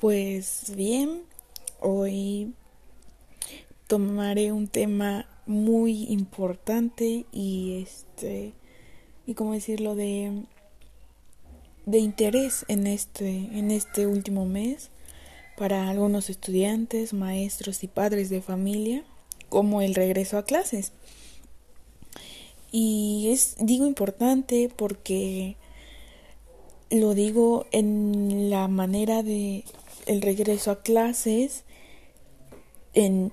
Pues bien, hoy tomaré un tema muy importante y este y cómo decirlo de de interés en este en este último mes para algunos estudiantes, maestros y padres de familia, como el regreso a clases. Y es digo importante porque lo digo en la manera de el regreso a clases en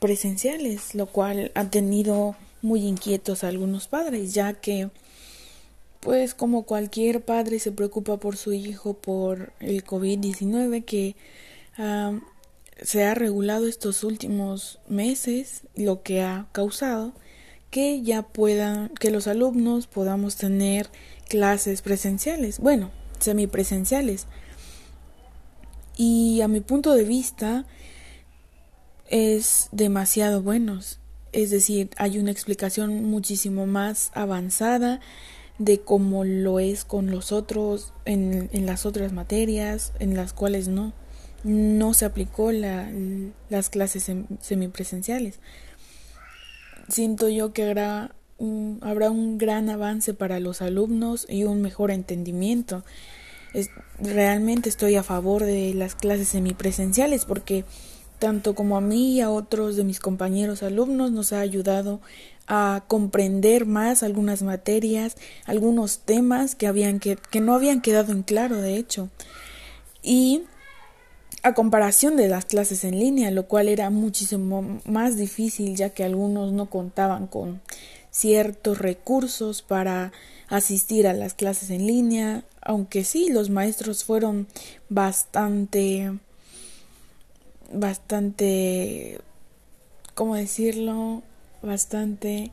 presenciales, lo cual ha tenido muy inquietos a algunos padres, ya que pues como cualquier padre se preocupa por su hijo por el COVID-19 que se ha regulado estos últimos meses, lo que ha causado que ya puedan, que los alumnos podamos tener clases presenciales, bueno, semipresenciales. Y a mi punto de vista es demasiado buenos. Es decir, hay una explicación muchísimo más avanzada de cómo lo es con los otros, en, en las otras materias, en las cuales no, no se aplicó la, las clases semipresenciales. Siento yo que habrá habrá un gran avance para los alumnos y un mejor entendimiento. Realmente estoy a favor de las clases semipresenciales porque tanto como a mí y a otros de mis compañeros alumnos nos ha ayudado a comprender más algunas materias, algunos temas que habían que, que no habían quedado en claro de hecho. Y a comparación de las clases en línea, lo cual era muchísimo más difícil ya que algunos no contaban con ciertos recursos para asistir a las clases en línea, aunque sí, los maestros fueron bastante, bastante, ¿cómo decirlo? Bastante...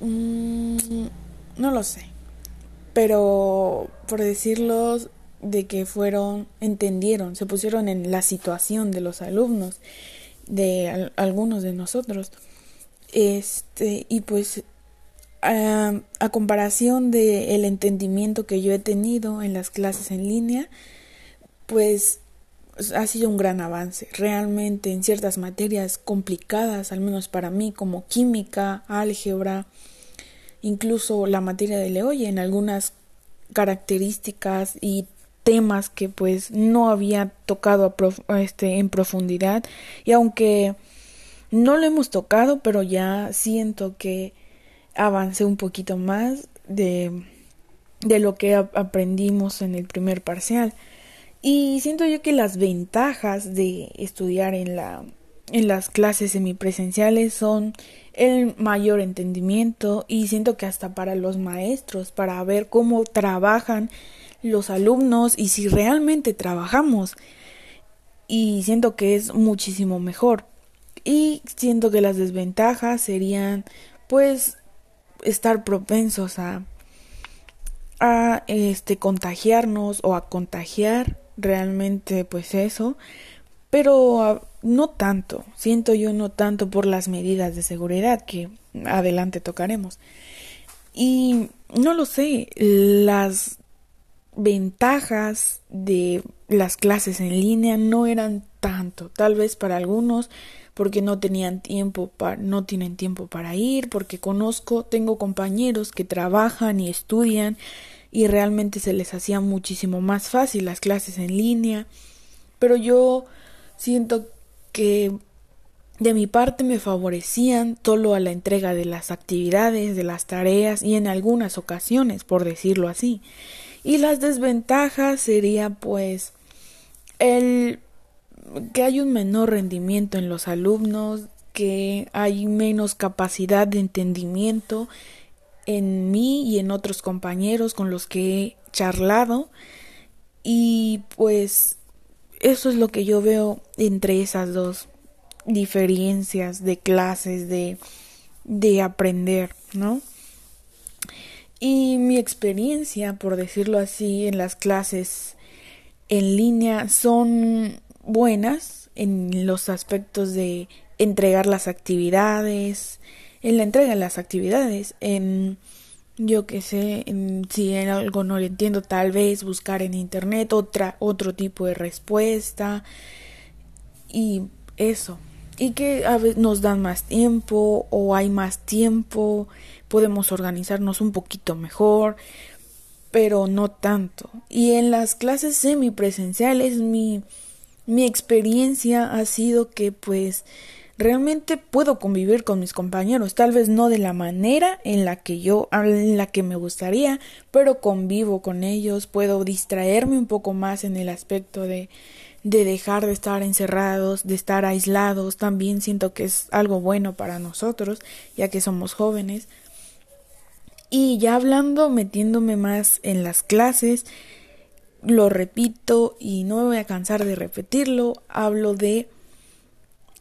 Mm, no lo sé, pero por decirlo de que fueron, entendieron, se pusieron en la situación de los alumnos, de algunos de nosotros. Este, y pues a, a comparación de el entendimiento que yo he tenido en las clases en línea, pues ha sido un gran avance. Realmente en ciertas materias complicadas, al menos para mí, como química, álgebra, incluso la materia de Leoye, en algunas características y temas que pues no había tocado este, en profundidad y aunque no lo hemos tocado, pero ya siento que avancé un poquito más de, de lo que aprendimos en el primer parcial. Y siento yo que las ventajas de estudiar en la en las clases semipresenciales son el mayor entendimiento y siento que hasta para los maestros para ver cómo trabajan los alumnos y si realmente trabajamos y siento que es muchísimo mejor y siento que las desventajas serían pues estar propensos a a este contagiarnos o a contagiar realmente pues eso pero ah, no tanto siento yo no tanto por las medidas de seguridad que adelante tocaremos. Y no lo sé las ventajas de las clases en línea no eran tanto tal vez para algunos porque no tenían tiempo para, no tienen tiempo para ir, porque conozco, tengo compañeros que trabajan y estudian y realmente se les hacía muchísimo más fácil las clases en línea, pero yo siento que de mi parte me favorecían solo a la entrega de las actividades, de las tareas y en algunas ocasiones, por decirlo así. Y las desventajas sería pues el que hay un menor rendimiento en los alumnos, que hay menos capacidad de entendimiento en mí y en otros compañeros con los que he charlado y pues eso es lo que yo veo entre esas dos diferencias de clases de de aprender, ¿no? Y mi experiencia, por decirlo así, en las clases en línea son buenas en los aspectos de entregar las actividades, en la entrega de las actividades, en yo que sé, si en algo no lo entiendo, tal vez buscar en internet otra, otro tipo de respuesta y eso. Y que a veces nos dan más tiempo o hay más tiempo, podemos organizarnos un poquito mejor, pero no tanto. Y en las clases semipresenciales mi, mi experiencia ha sido que pues realmente puedo convivir con mis compañeros, tal vez no de la manera en la que yo, en la que me gustaría, pero convivo con ellos, puedo distraerme un poco más en el aspecto de de dejar de estar encerrados, de estar aislados, también siento que es algo bueno para nosotros, ya que somos jóvenes. Y ya hablando, metiéndome más en las clases, lo repito y no me voy a cansar de repetirlo, hablo de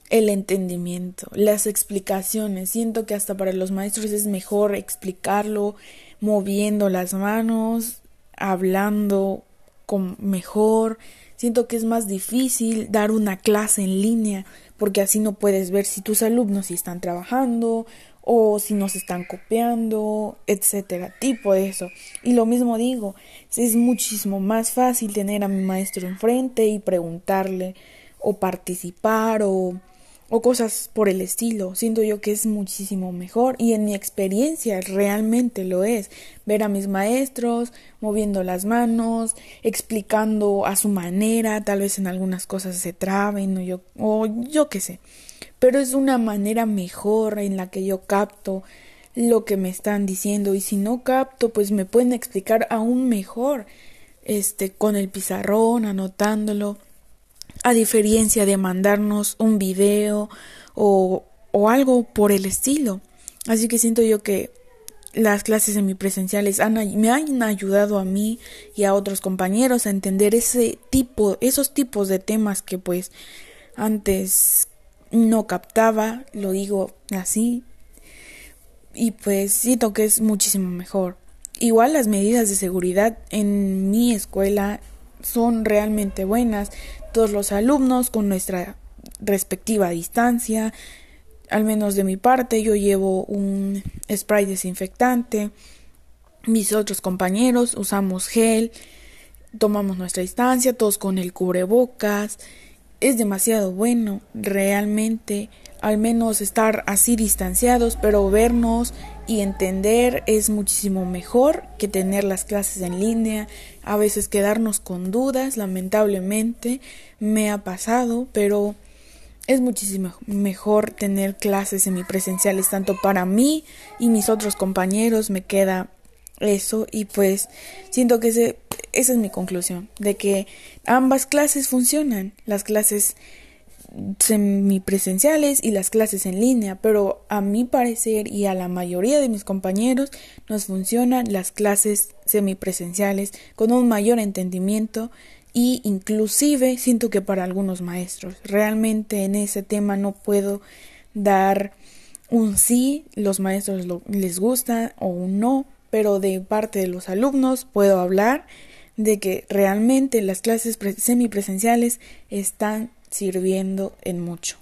el entendimiento, las explicaciones. Siento que hasta para los maestros es mejor explicarlo moviendo las manos, hablando con mejor. Siento que es más difícil dar una clase en línea porque así no puedes ver si tus alumnos si están trabajando o si nos están copiando, etcétera, tipo de eso. Y lo mismo digo, es muchísimo más fácil tener a mi maestro enfrente y preguntarle o participar o o cosas por el estilo. Siento yo que es muchísimo mejor y en mi experiencia realmente lo es. Ver a mis maestros moviendo las manos, explicando a su manera, tal vez en algunas cosas se traben o yo, o yo qué sé. Pero es una manera mejor en la que yo capto lo que me están diciendo y si no capto pues me pueden explicar aún mejor este con el pizarrón anotándolo a diferencia de mandarnos un video o, o algo por el estilo. Así que siento yo que las clases semipresenciales han, me han ayudado a mí y a otros compañeros a entender ese tipo, esos tipos de temas que pues antes no captaba, lo digo así, y pues siento que es muchísimo mejor. Igual las medidas de seguridad en mi escuela son realmente buenas todos los alumnos con nuestra respectiva distancia. Al menos de mi parte, yo llevo un spray desinfectante. Mis otros compañeros usamos gel, tomamos nuestra distancia, todos con el cubrebocas. Es demasiado bueno, realmente, al menos estar así distanciados, pero vernos y entender es muchísimo mejor que tener las clases en línea, a veces quedarnos con dudas, lamentablemente me ha pasado, pero es muchísimo mejor tener clases semipresenciales tanto para mí y mis otros compañeros, me queda eso y pues siento que ese, esa es mi conclusión, de que ambas clases funcionan, las clases semipresenciales y las clases en línea, pero a mi parecer y a la mayoría de mis compañeros nos funcionan las clases semipresenciales con un mayor entendimiento y inclusive siento que para algunos maestros. Realmente en ese tema no puedo dar un sí, los maestros les gusta o un no, pero de parte de los alumnos puedo hablar de que realmente las clases semipresenciales están sirviendo en mucho.